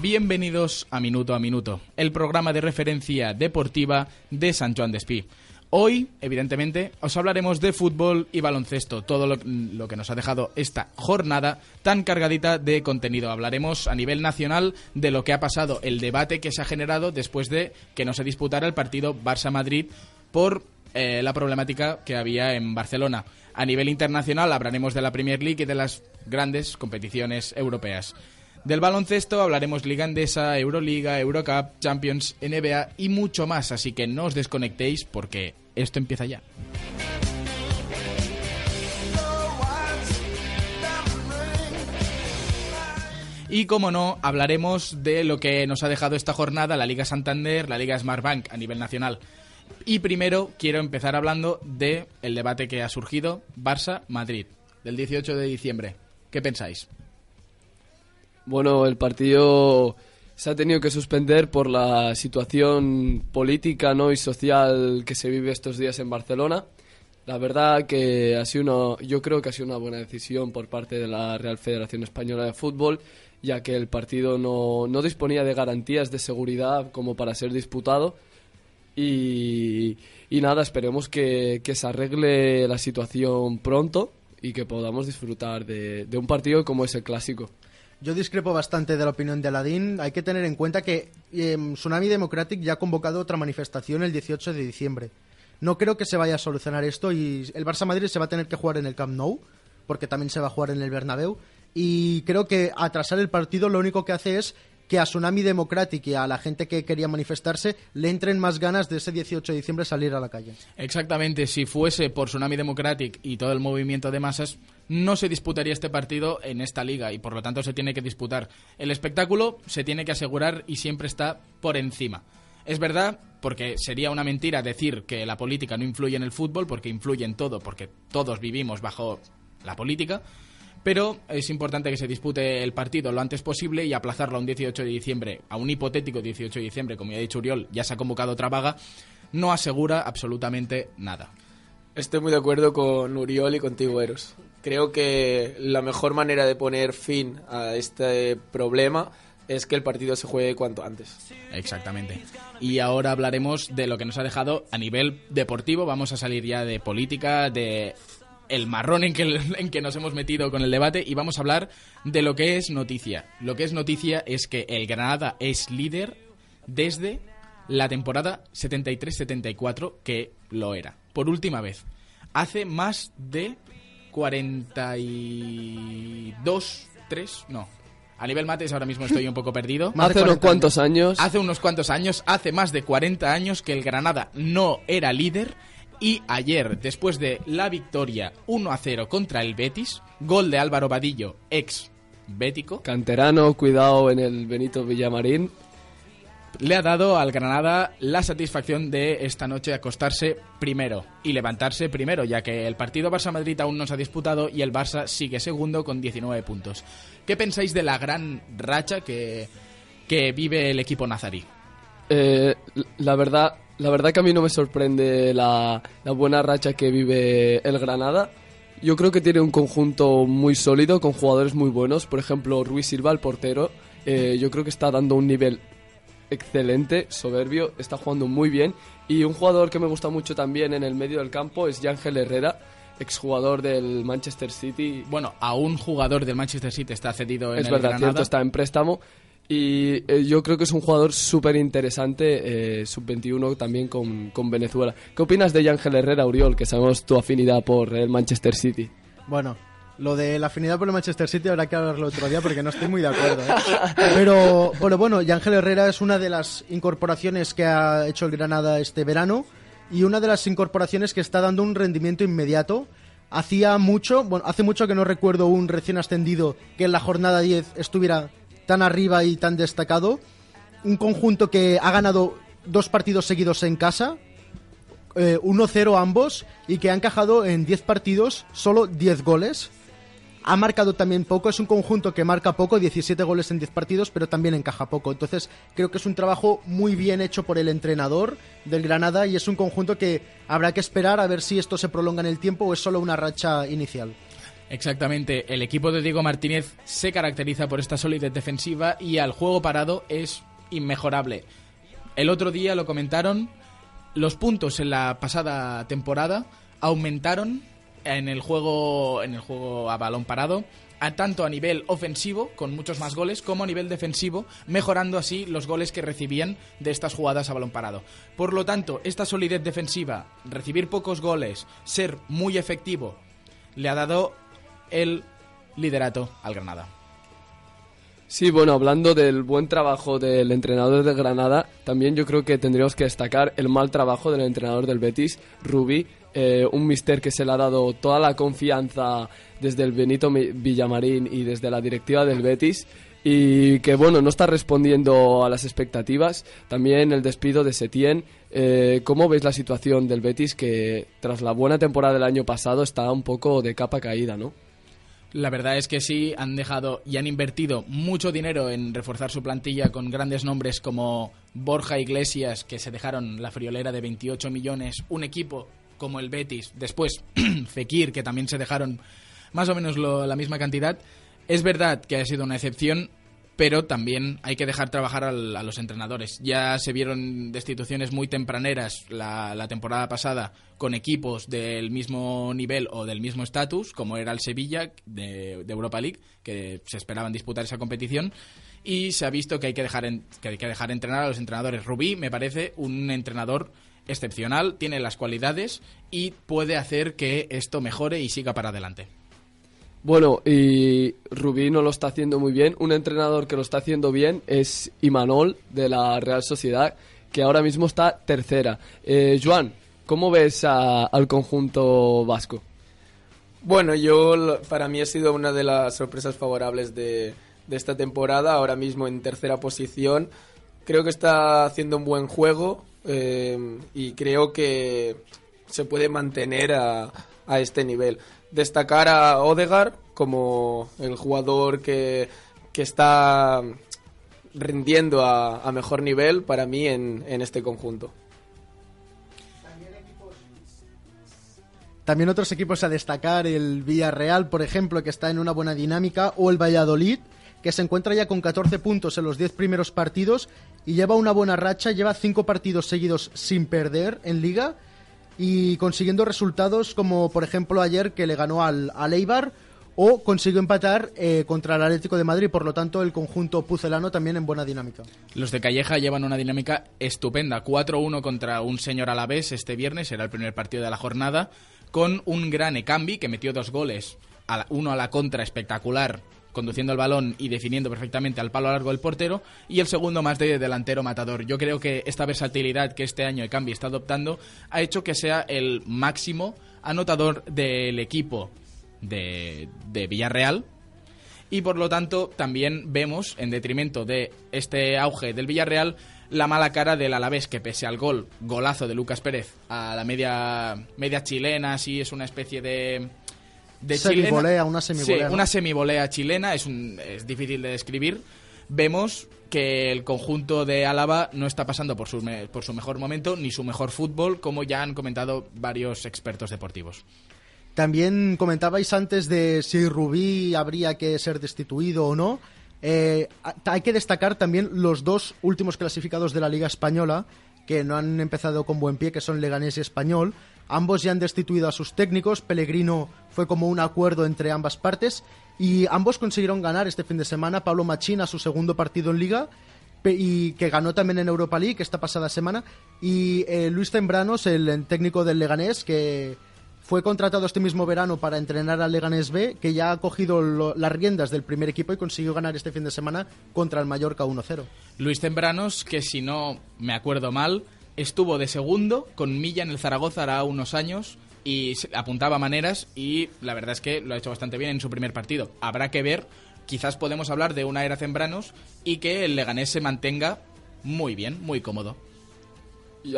Bienvenidos a Minuto a Minuto, el programa de referencia deportiva de San Juan de Espí. Hoy, evidentemente, os hablaremos de fútbol y baloncesto, todo lo, que nos ha dejado esta jornada tan cargadita de contenido. Hablaremos a nivel nacional de lo que ha pasado, el debate que se ha generado después de que no se disputara el partido Barça-Madrid por eh, la problemática que había en Barcelona. A nivel internacional hablaremos de la Premier League y de las grandes competiciones europeas. Del baloncesto hablaremos Liga Andesa, Euroliga, Eurocup, Champions, NBA y mucho más, así que no os desconectéis porque esto empieza ya. Y como no, hablaremos de lo que nos ha dejado esta jornada la Liga Santander, la Liga Smartbank a nivel nacional. Y primero quiero empezar hablando de el debate que ha surgido Barça-Madrid del 18 de diciembre. ¿Qué pensáis? Bueno, el partido se ha tenido que suspender por la situación política ¿no? y social que se vive estos días en Barcelona. La verdad que ha sido una, yo creo que ha sido una buena decisión por parte de la Real Federación Española de Fútbol, ya que el partido no, no disponía de garantías de seguridad como para ser disputado. Y, y nada, esperemos que, que, se arregle la situación pronto y que podamos disfrutar de, de un partido como es el clásico. Yo discrepo bastante de la opinión de Aladín. Hay que tener en cuenta que eh, Tsunami Democratic ya ha convocado otra manifestación el 18 de diciembre. No creo que se vaya a solucionar esto y el Barça Madrid se va a tener que jugar en el Camp Nou, porque también se va a jugar en el Bernabéu. Y creo que atrasar el partido lo único que hace es que a Tsunami Democratic y a la gente que quería manifestarse le entren más ganas de ese 18 de diciembre salir a la calle. Exactamente, si fuese por Tsunami Democratic y todo el movimiento de masas, no se disputaría este partido en esta liga y por lo tanto se tiene que disputar. El espectáculo se tiene que asegurar y siempre está por encima. Es verdad, porque sería una mentira decir que la política no influye en el fútbol, porque influye en todo, porque todos vivimos bajo la política, pero es importante que se dispute el partido lo antes posible y aplazarlo a un 18 de diciembre, a un hipotético 18 de diciembre, como ya ha dicho Uriol, ya se ha convocado otra vaga, no asegura absolutamente nada. Estoy muy de acuerdo con Uriol y contigo, Eros. Creo que la mejor manera de poner fin a este problema es que el partido se juegue cuanto antes. Exactamente. Y ahora hablaremos de lo que nos ha dejado a nivel deportivo. Vamos a salir ya de política, de el marrón en que, en que nos hemos metido con el debate y vamos a hablar de lo que es noticia. Lo que es noticia es que el Granada es líder desde la temporada 73-74 que lo era. Por última vez. Hace más de 42, 3, no. A nivel mates ahora mismo estoy un poco perdido. hace unos cuantos años. Hace unos cuantos años, hace más de 40 años que el Granada no era líder y ayer, después de la victoria 1 a 0 contra el Betis, gol de Álvaro Vadillo, ex bético. Canterano, cuidado en el Benito Villamarín. Le ha dado al Granada la satisfacción de esta noche acostarse primero y levantarse primero, ya que el partido Barça-Madrid aún no se ha disputado y el Barça sigue segundo con 19 puntos. ¿Qué pensáis de la gran racha que, que vive el equipo nazarí? Eh, la verdad, la verdad que a mí no me sorprende la, la, buena racha que vive el Granada. Yo creo que tiene un conjunto muy sólido, con jugadores muy buenos. Por ejemplo, Ruiz Silva, el portero, eh, yo creo que está dando un nivel excelente, soberbio, está jugando muy bien. Y un jugador que me gusta mucho también en el medio del campo es Yángel Herrera, exjugador del Manchester City. Bueno, a un jugador del Manchester City está cedido en es el verdad, Granada. cierto, está en préstamo. Y eh, yo creo que es un jugador súper interesante, eh, sub-21 también con, con, Venezuela. ¿Qué opinas de Ángel Herrera, Uriol, que sabemos tu afinidad por el Manchester City? Bueno, Lo de la afinidad por el Manchester City habrá que hablarlo otro día porque no estoy muy de acuerdo. ¿eh? Pero, pero bueno, Ángel Herrera es una de las incorporaciones que ha hecho el Granada este verano y una de las incorporaciones que está dando un rendimiento inmediato. Hacía mucho, bueno, hace mucho que no recuerdo un recién ascendido que en la jornada 10 estuviera tan arriba y tan destacado. Un conjunto que ha ganado dos partidos seguidos en casa, eh, 1-0 ambos, y que ha encajado en 10 partidos solo 10 goles. Ha marcado también poco, es un conjunto que marca poco, 17 goles en 10 partidos, pero también encaja poco. Entonces creo que es un trabajo muy bien hecho por el entrenador del Granada y es un conjunto que habrá que esperar a ver si esto se prolonga en el tiempo o es solo una racha inicial. Exactamente, el equipo de Diego Martínez se caracteriza por esta solidez defensiva y al juego parado es inmejorable. El otro día lo comentaron, los puntos en la pasada temporada aumentaron en el juego en el juego a balón parado a tanto a nivel ofensivo con muchos más goles como a nivel defensivo mejorando así los goles que recibían de estas jugadas a balón parado por lo tanto esta solidez defensiva recibir pocos goles ser muy efectivo le ha dado el liderato al Granada Sí, bueno, hablando del buen trabajo del entrenador de Granada, también yo creo que tendríamos que destacar el mal trabajo del entrenador del Betis, Rubí, eh, un mister que se le ha dado toda la confianza desde el Benito Villamarín y desde la directiva del Betis y que bueno no está respondiendo a las expectativas también el despido de Setién eh, ¿cómo veis la situación del Betis que tras la buena temporada del año pasado está un poco de capa caída ¿no? La verdad es que sí, han dejado y han invertido mucho dinero en reforzar su plantilla con grandes nombres como Borja Iglesias, que se dejaron la friolera de 28 millones, un equipo como el Betis, después Fekir, que también se dejaron más o menos lo- la misma cantidad. Es verdad que ha sido una excepción, pero también hay que dejar trabajar a los entrenadores. Ya se vieron destituciones muy tempraneras la, temporada pasada con equipos del mismo nivel o del mismo estatus, como era el Sevilla de, de Europa League, que se esperaban disputar esa competición. Y se ha visto que hay que dejar en- que hay que dejar entrenar a los entrenadores. Rubí me parece un entrenador excepcional, tiene las cualidades y puede hacer que esto mejore y siga para adelante. Bueno, y Rubí no lo está haciendo muy bien. Un entrenador que lo está haciendo bien es Imanol de la Real Sociedad, que ahora mismo está tercera. Eh, ¿cómo ves al conjunto vasco? Bueno, yo para mí ha sido una de las sorpresas favorables de, esta temporada, ahora mismo en tercera posición. Creo que está haciendo un buen juego eh, y creo que se puede mantener a este nivel. Destacar a Odegar como el jugador que, que está rindiendo a, a mejor nivel para mí en, en este conjunto. También otros equipos a destacar, el Villarreal, por ejemplo, que está en una buena dinámica, o el Valladolid, que se encuentra ya con 14 puntos en los 10 primeros partidos y lleva una buena racha, lleva 5 partidos seguidos sin perder en liga y consiguiendo resultados como, por ejemplo, ayer que le ganó al, al Eibar o consiguió empatar eh, contra el Atlético de Madrid, por lo tanto el conjunto pucelano también en buena dinámica. Los de Calleja llevan una dinámica estupenda. 4-1 contra un señor Alavés este viernes, era el primer partido de la jornada, con un gran Ekambi que metió dos goles, uno a la contra espectacular, conduciendo el balón y definiendo perfectamente al palo largo del portero, y el segundo más de delantero matador. Yo creo que esta versatilidad que este año Ekambi está adoptando ha hecho que sea el máximo anotador del equipo de, de Villarreal, y por lo tanto también vemos, en detrimento de este auge del Villarreal, la mala cara del Alavés, que pese al gol, golazo de Lucas Pérez, a la media, media chilena, así es una especie de... de Semivolea, chilena. una semivolea, Sí, ¿no? una semivolea chilena, es, un, es difícil de describir. Vemos que el conjunto de Álava no está pasando por su, me- por su mejor momento ni su mejor fútbol, como ya han comentado varios expertos deportivos. También comentabais antes de si Rubí habría que ser destituido o no. Eh, hay que destacar también los dos últimos clasificados de la Liga Española, que no han empezado con buen pie, que son Leganés y Español. Ambos ya han destituido a sus técnicos. Pellegrino fue como un acuerdo entre ambas partes. Y ambos consiguieron ganar este fin de semana. Pablo Machín a su segundo partido en Liga y que ganó también en Europa League esta pasada semana. Y eh, Luis Tembranos, el técnico del Leganés, que fue contratado este mismo verano para entrenar al Leganés B, que ya ha cogido lo- las riendas del primer equipo y consiguió ganar este fin de semana contra el Mallorca 1-0. Luis Tembranos, que si no me acuerdo mal, estuvo de segundo con Milla en el Zaragoza hará unos años y apuntaba maneras y la verdad es que lo ha hecho bastante bien en su primer partido. Habrá que ver, quizás podemos hablar de una era Tembranos y que el Leganés se mantenga muy bien, muy cómodo.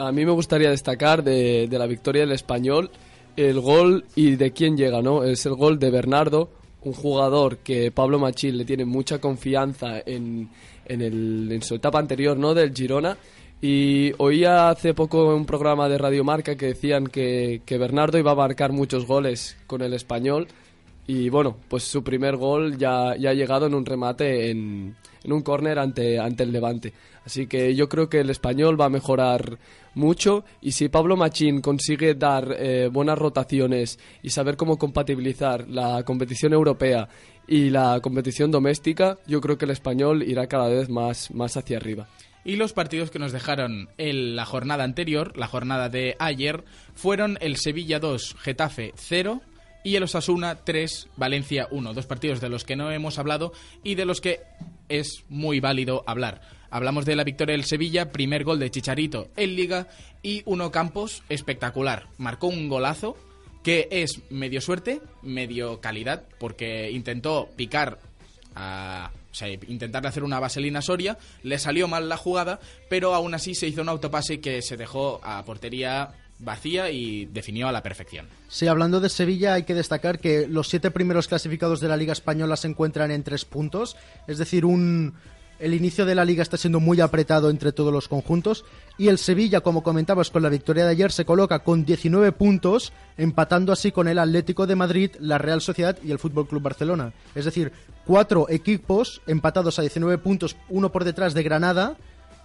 A mí me gustaría destacar de, la victoria del español el gol y de quién llega, ¿no? Es el gol de Bernardo, un jugador que Pablo Machín le tiene mucha confianza en, en su etapa anterior, ¿no? Del Girona. Y oía hace poco un programa de Radio Marca que decían que, que Bernardo iba a marcar muchos goles con el español. Y bueno, pues su primer gol ya, ya ha llegado en un remate en, en un córner ante, ante el Levante. Así que yo creo que el español va a mejorar mucho y si Pablo Machín consigue dar eh, buenas rotaciones y saber cómo compatibilizar la competición europea y la competición doméstica, yo creo que el español irá cada vez más, más hacia arriba. Y los partidos que nos dejaron en la jornada anterior, la jornada de ayer, fueron el Sevilla 2, Getafe 0 y el Osasuna 3, Valencia 1. Dos partidos de los que no hemos hablado y de los que es muy válido hablar. Hablamos de la victoria del Sevilla, primer gol de Chicharito en Liga y Uno Campos espectacular. Marcó un golazo que es medio suerte, medio calidad, porque intentó picar a, o sea, hacer una vaselina Soria, le salió mal la jugada, pero aún así se hizo un autopase que se dejó a portería vacía y definió a la perfección. Sí, hablando de Sevilla, hay que destacar que los siete primeros clasificados de la Liga Española se encuentran en tres puntos, es decir, un... El inicio de la liga está siendo muy apretado entre todos los conjuntos y el Sevilla, como comentabas con la victoria de ayer, se coloca con 19 puntos, empatando así con el Atlético de Madrid, la Real Sociedad y el Fútbol Club Barcelona. Es decir, cuatro equipos empatados a 19 puntos, uno por detrás de Granada,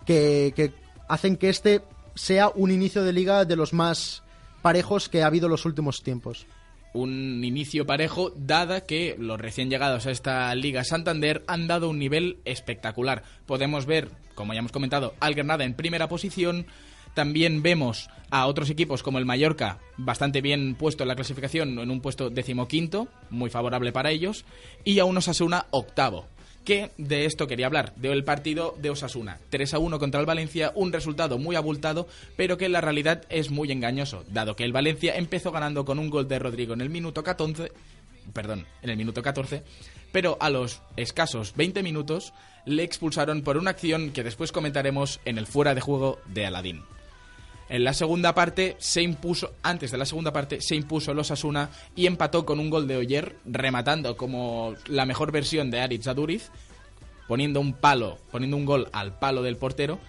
que, que hacen que este sea un inicio de liga de los más parejos que ha habido los últimos tiempos. Un inicio parejo, dada que los recién llegados a esta Liga Santander han dado un nivel espectacular. Podemos ver, como ya hemos comentado, al Granada en primera posición. También vemos a otros equipos como el Mallorca bastante bien puesto en la clasificación, en un puesto decimoquinto, muy favorable para ellos, y a un Osasuna octavo. Que de esto quería hablar, del partido de Osasuna. 3 a 1 contra el Valencia, un resultado muy abultado, pero que en la realidad es muy engañoso, dado que el Valencia empezó ganando con un gol de Rodrigo en el minuto 14, perdón, en el minuto 14, pero a los escasos 20 minutos le expulsaron por una acción que después comentaremos en el fuera de juego de Aladín. En la segunda parte se impuso, antes de la segunda parte, se impuso el Osasuna y empató con un gol de Oyer, rematando como la mejor versión de Aritz Aduriz, poniendo un palo, poniendo un gol al palo del portero.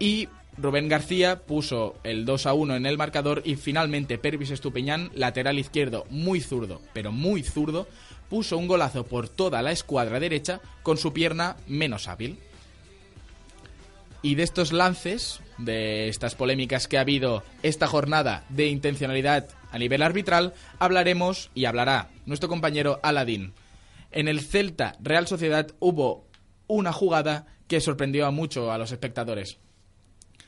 Y Rubén García puso el 2 a 1 en el marcador y finalmente Pervis Estupiñán, lateral izquierdo muy zurdo, pero muy zurdo, puso un golazo por toda la escuadra derecha con su pierna menos hábil. Y de estos lances, de estas polémicas que ha habido esta jornada de intencionalidad a nivel arbitral, hablaremos y hablará nuestro compañero Aladín. En el Celta Real Sociedad hubo una jugada que sorprendió a mucho a los espectadores.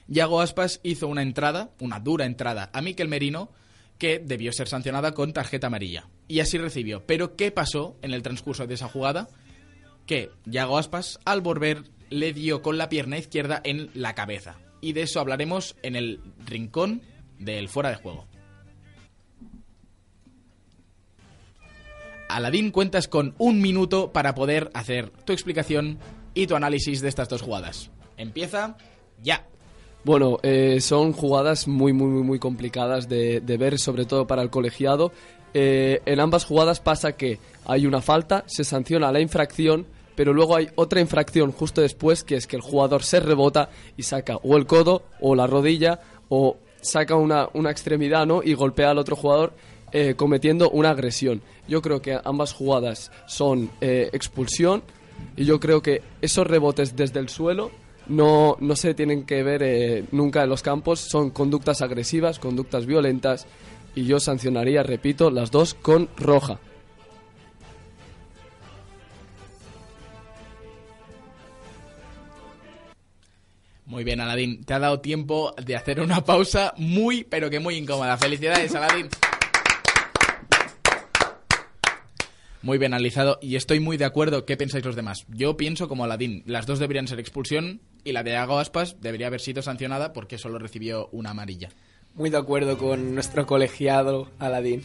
Yago Aspas hizo una entrada, una dura entrada a Miquel Merino, que debió ser sancionada con tarjeta amarilla. Y así recibió. Pero ¿qué pasó en el transcurso de esa jugada? Que Yago Aspas, al volver, le dio con la pierna izquierda en la cabeza. Y de eso hablaremos en el rincón del fuera de juego. Aladín, cuentas con un minuto para poder hacer tu explicación y tu análisis de estas dos jugadas. Empieza ya. Bueno, eh, son jugadas muy, muy, muy, muy complicadas de, ver, sobre todo para el colegiado. Eh, en ambas jugadas pasa que hay una falta, se sanciona la infracción, pero luego hay otra infracción justo después, que es que el jugador se rebota y saca o el codo o la rodilla o saca una, una extremidad ¿no? y golpea al otro jugador eh, cometiendo una agresión. Yo creo que ambas jugadas son eh, expulsión y yo creo que esos rebotes desde el suelo no, no se tienen que ver eh, nunca en los campos, son conductas agresivas, conductas violentas y yo sancionaría, repito, las dos con roja. Muy bien, Aladín. Te ha dado tiempo de hacer una pausa muy, pero que muy incómoda. Felicidades, Aladín. Muy bien analizado y estoy muy de acuerdo. ¿Qué pensáis los demás? Yo pienso como Aladín. Las dos deberían ser expulsión y la de Iago Aspas debería haber sido sancionada porque solo recibió una amarilla. Muy de acuerdo con nuestro colegiado Aladín.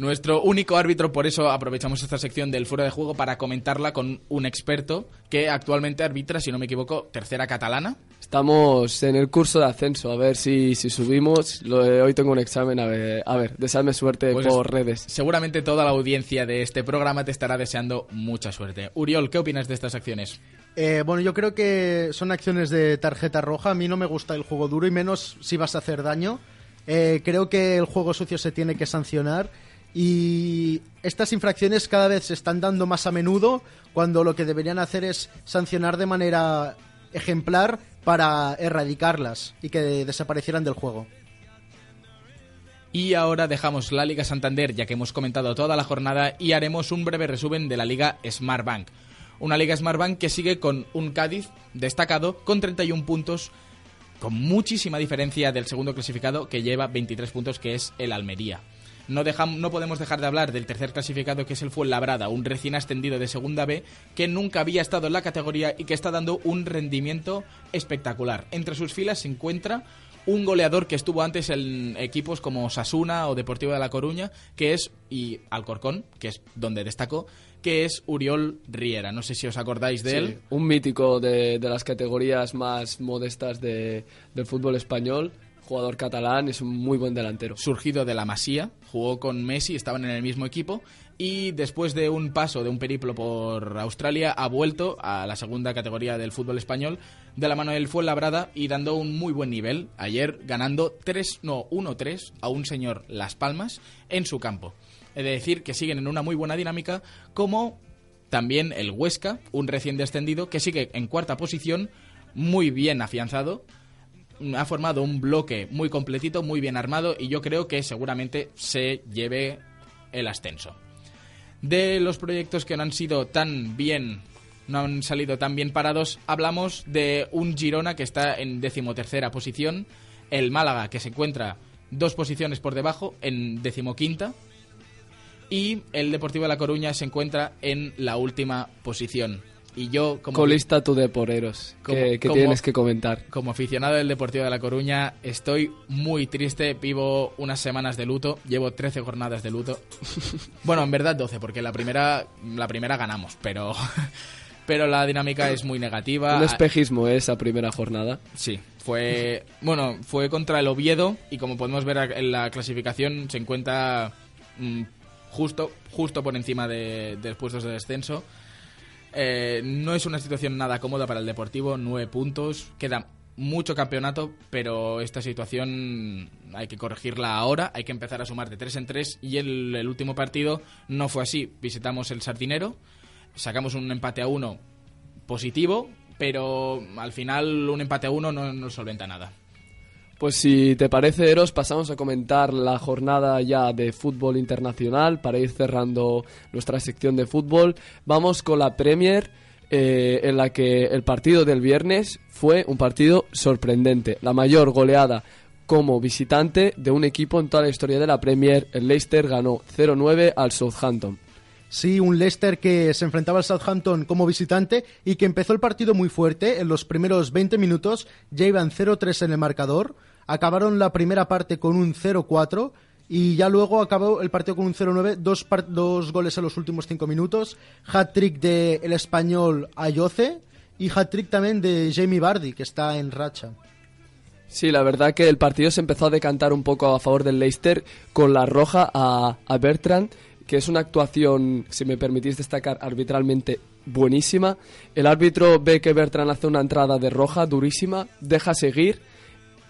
Nuestro único árbitro, por eso aprovechamos esta sección del fuera de juego para comentarla con un experto que actualmente arbitra, si no me equivoco, tercera catalana. Estamos en el curso de ascenso, a ver si, si subimos. Lo de- hoy tengo un examen, a ver, a ver deseadme suerte Pues por es- redes. Seguramente toda la audiencia de este programa te estará deseando mucha suerte. Uriol, ¿qué opinas de estas acciones? Eh, bueno, yo creo que son acciones de tarjeta roja. A mí no me gusta el juego duro y menos si vas a hacer daño. Eh, creo que el juego sucio se tiene que sancionar y estas infracciones cada vez se están dando más a menudo cuando lo que deberían hacer es sancionar de manera ejemplar para erradicarlas y que desaparecieran del juego. Y ahora dejamos la Liga Santander, ya que hemos comentado toda la jornada, y haremos un breve resumen de la Liga Smartbank. Una Liga Smartbank que sigue con un Cádiz destacado con 31 puntos, con muchísima diferencia del segundo clasificado que lleva 23 puntos, que es el Almería. No, dejam- no podemos dejar de hablar del tercer clasificado, que es el Fuenlabrada, un recién ascendido de Segunda B, que nunca había estado en la categoría y que está dando un rendimiento espectacular. Entre sus filas se encuentra un goleador que estuvo antes en equipos como Sasuna o Deportivo de La Coruña, que es, y Alcorcón, que es donde destacó, que es Uriol Riera. No sé si os acordáis de Sí, él. un mítico de, de las categorías más modestas de- del fútbol español, jugador catalán, es un muy buen delantero. surgido de la Masía, jugó con Messi, estaban en el mismo equipo y después de un paso, de un periplo por Australia, ha vuelto a la segunda categoría del fútbol español de la mano del Fuenlabrada y dando un muy buen nivel. Ayer ganando 3, no, 1-3 a un señor Las Palmas en su campo. He de decir que siguen en una muy buena dinámica como también el Huesca, un recién descendido que sigue en cuarta posición, muy bien afianzado, ha formado un bloque muy completito, muy bien armado y yo creo que seguramente se lleve el ascenso. De los proyectos que no han sido tan bien, no han salido tan bien parados, hablamos de un Girona que está en decimotercera posición, el Málaga que se encuentra dos posiciones por debajo en decimoquinta y el Deportivo de La Coruña se encuentra en la última posición. Y yo como Colista tú de poreros, Como- que, que como- tienes que comentar. como aficionado del Deportivo de La Coruña, estoy muy triste. Vivo unas semanas de luto. Llevo 13 jornadas de luto. bueno, en verdad 12, porque la primera, la primera ganamos, pero, pero la dinámica es muy negativa. Un espejismo ¿eh? esa primera jornada. Sí, fue bueno, fue contra el Oviedo y como podemos ver en la clasificación se encuentra mm, justo justo por encima de, de los puestos de descenso. Eh, no es una situación nada cómoda para el Deportivo, nueve puntos, queda mucho campeonato, pero esta situación hay que corregirla ahora, hay que empezar a sumar de tres en tres y el, el último partido no fue así. Visitamos el Sardinero, sacamos un empate a uno positivo, pero al final un empate a uno no nos solventa nada. Pues si te parece, Eros, pasamos a comentar la jornada ya de fútbol internacional para ir cerrando nuestra sección de fútbol. Vamos con la Premier, eh, en la que el partido del viernes fue un partido sorprendente. La mayor goleada como visitante de un equipo en toda la historia de la Premier. El Leicester ganó 0-9 al Southampton. Sí, un Leicester que se enfrentaba al Southampton como visitante y que empezó el partido muy fuerte. En los primeros 20 minutos ya iban 0-3 en el marcador. Acabaron la primera parte con un 0-4 y ya luego acabó el partido con un 0-9, dos, dos goles en los últimos 5 minutos. Hat-trick de el español Ayoce y hat-trick también de Jamie Vardy, que está en racha. Sí, la verdad que el partido se empezó a decantar un poco a favor del Leicester con la roja a, a Bertrand, que es una actuación, si me permitís destacar, arbitralmente buenísima. El árbitro ve que Bertrand hace una entrada de roja durísima, deja seguir,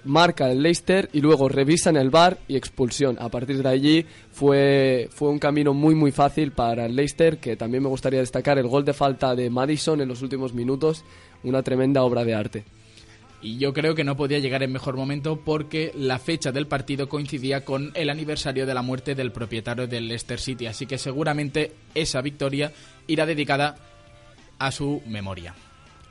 marca el Leicester y luego revisa en el bar y expulsión. A partir de allí fue, fue un camino muy muy fácil para el Leicester, que también me gustaría destacar el gol de falta de Madison en los últimos minutos, una tremenda obra de arte. Y yo creo que no podía llegar en mejor momento porque la fecha del partido coincidía con el aniversario de la muerte del propietario del Leicester City, así que seguramente esa victoria irá dedicada a su memoria.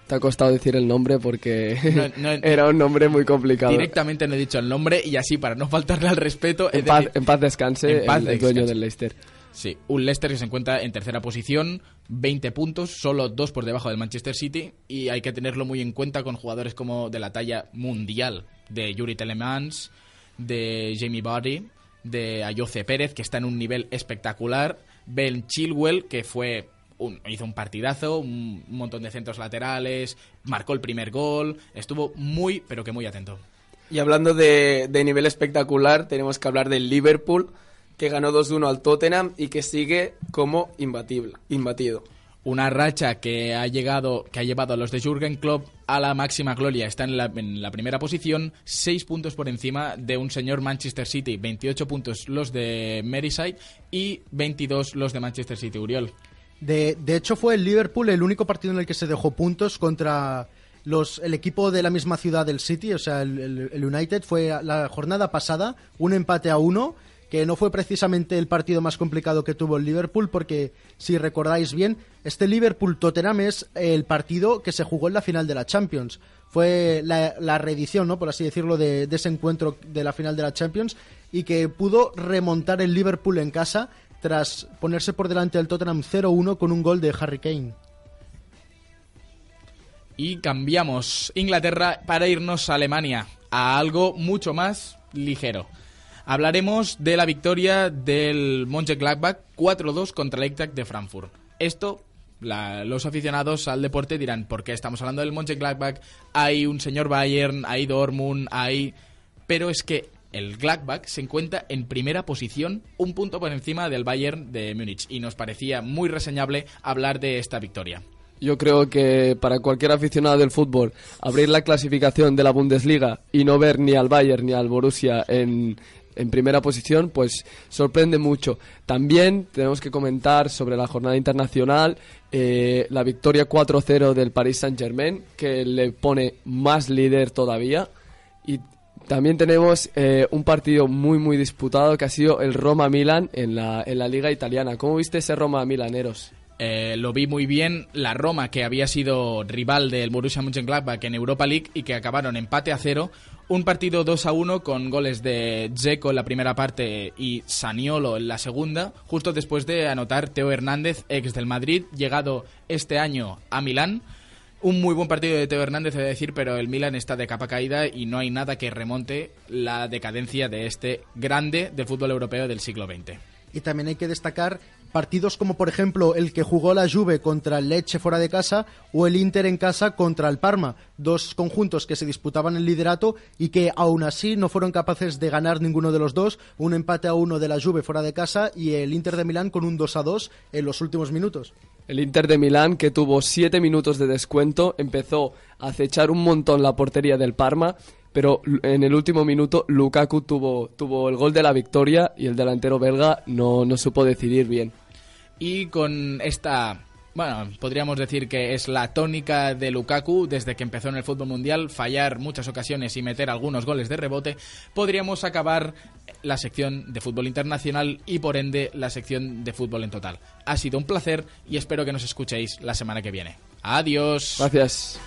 Te ha costado decir el nombre porque No, no, era un nombre muy complicado. Directamente no he dicho el nombre y así para no faltarle al respeto En paz, en paz descanse En paz el, dueño del Leicester. Sí, un Leicester que se encuentra en tercera posición, 20 puntos, solo dos por debajo del Manchester City y hay que tenerlo muy en cuenta con jugadores como de la talla mundial de Yuri Telemans, de Jamie Vardy, de Ayoce Pérez que está en un nivel espectacular, Ben Chilwell que fue un, hizo un partidazo, un montón de centros laterales, marcó el primer gol, estuvo muy pero que muy atento. Y hablando de, de nivel espectacular, tenemos que hablar del Liverpool que ganó 2-1 al Tottenham y que sigue como imbatible, imbatido. Una racha que ha llegado, que ha llevado a los de Jürgen Klopp a la máxima gloria. Está en la, en la primera posición, seis puntos por encima de un señor Manchester City, 28 puntos los de Merseyside y 22 los de Manchester City Uriol. De, de hecho, fue el Liverpool el único partido en el que se dejó puntos contra los, el equipo de la misma ciudad del City, o sea, el, el- United. Fue la jornada pasada, un empate a uno, que no fue precisamente el partido más complicado que tuvo el Liverpool, porque si recordáis bien, este Liverpool-Tottenham es el partido que se jugó en la final de la Champions. Fue la, la reedición, ¿no? por así decirlo, de, de ese encuentro de la final de la Champions y que pudo remontar el Liverpool en casa tras ponerse por delante del Tottenham 0-1 con un gol de Harry Kane. Y cambiamos Inglaterra para irnos a Alemania, a algo mucho más ligero. Hablaremos de la victoria del Mönchengladbach 4-2 contra el Eintracht de Frankfurt. Esto, los aficionados al deporte dirán, ¿por qué estamos hablando del Mönchengladbach? Hay un señor Bayern, hay Dortmund, hay... Pero es que el Gladbach se encuentra en primera posición, un punto por encima del Bayern de Múnich, y nos parecía muy reseñable hablar de esta victoria. Yo creo que para cualquier aficionado del fútbol, abrir la clasificación de la Bundesliga y no ver ni al Bayern ni al Borussia en, en primera posición, pues sorprende mucho. También tenemos que comentar sobre la jornada internacional, eh, la victoria 4-0 del Paris Saint-Germain, que le pone más líder todavía. Y también tenemos eh, un partido muy, muy disputado que ha sido el Roma-Milan en la, en la Liga Italiana. ¿Cómo viste ese Roma-Milaneros? Eh, lo vi muy bien. La Roma, que había sido rival del Borussia Mönchengladbach en Europa League y que acabaron empate a cero. Un partido 2 a 1 con goles de Dzeko en la primera parte y Saniolo en la segunda, justo después de anotar Teo Hernández, ex del Madrid, llegado este año a Milán. Un muy buen partido de Teo Hernández, he de decir, pero el Milan está de capa caída y no hay nada que remonte la decadencia de este grande del fútbol europeo del siglo XX. Y también hay que destacar partidos como por ejemplo el que jugó la Juve contra el Lecce fuera de casa o el Inter en casa contra el Parma, dos conjuntos que se disputaban el liderato y que aún así no fueron capaces de ganar ninguno de los dos, un empate a uno de la Juve fuera de casa y el Inter de Milán con un 2 a 2 en los últimos minutos. El Inter de Milán, que tuvo siete minutos de descuento, empezó a acechar un montón la portería del Parma, pero en el último minuto Lukaku tuvo, tuvo el gol de la victoria y el delantero belga no, no supo decidir bien. Y con esta, bueno, podríamos decir que es la tónica de Lukaku desde que empezó en el fútbol mundial, fallar muchas ocasiones y meter algunos goles de rebote, podríamos acabar la sección de fútbol internacional y por ende la sección de fútbol en total. Ha sido un placer y espero que nos escuchéis la semana que viene. Adiós. Gracias.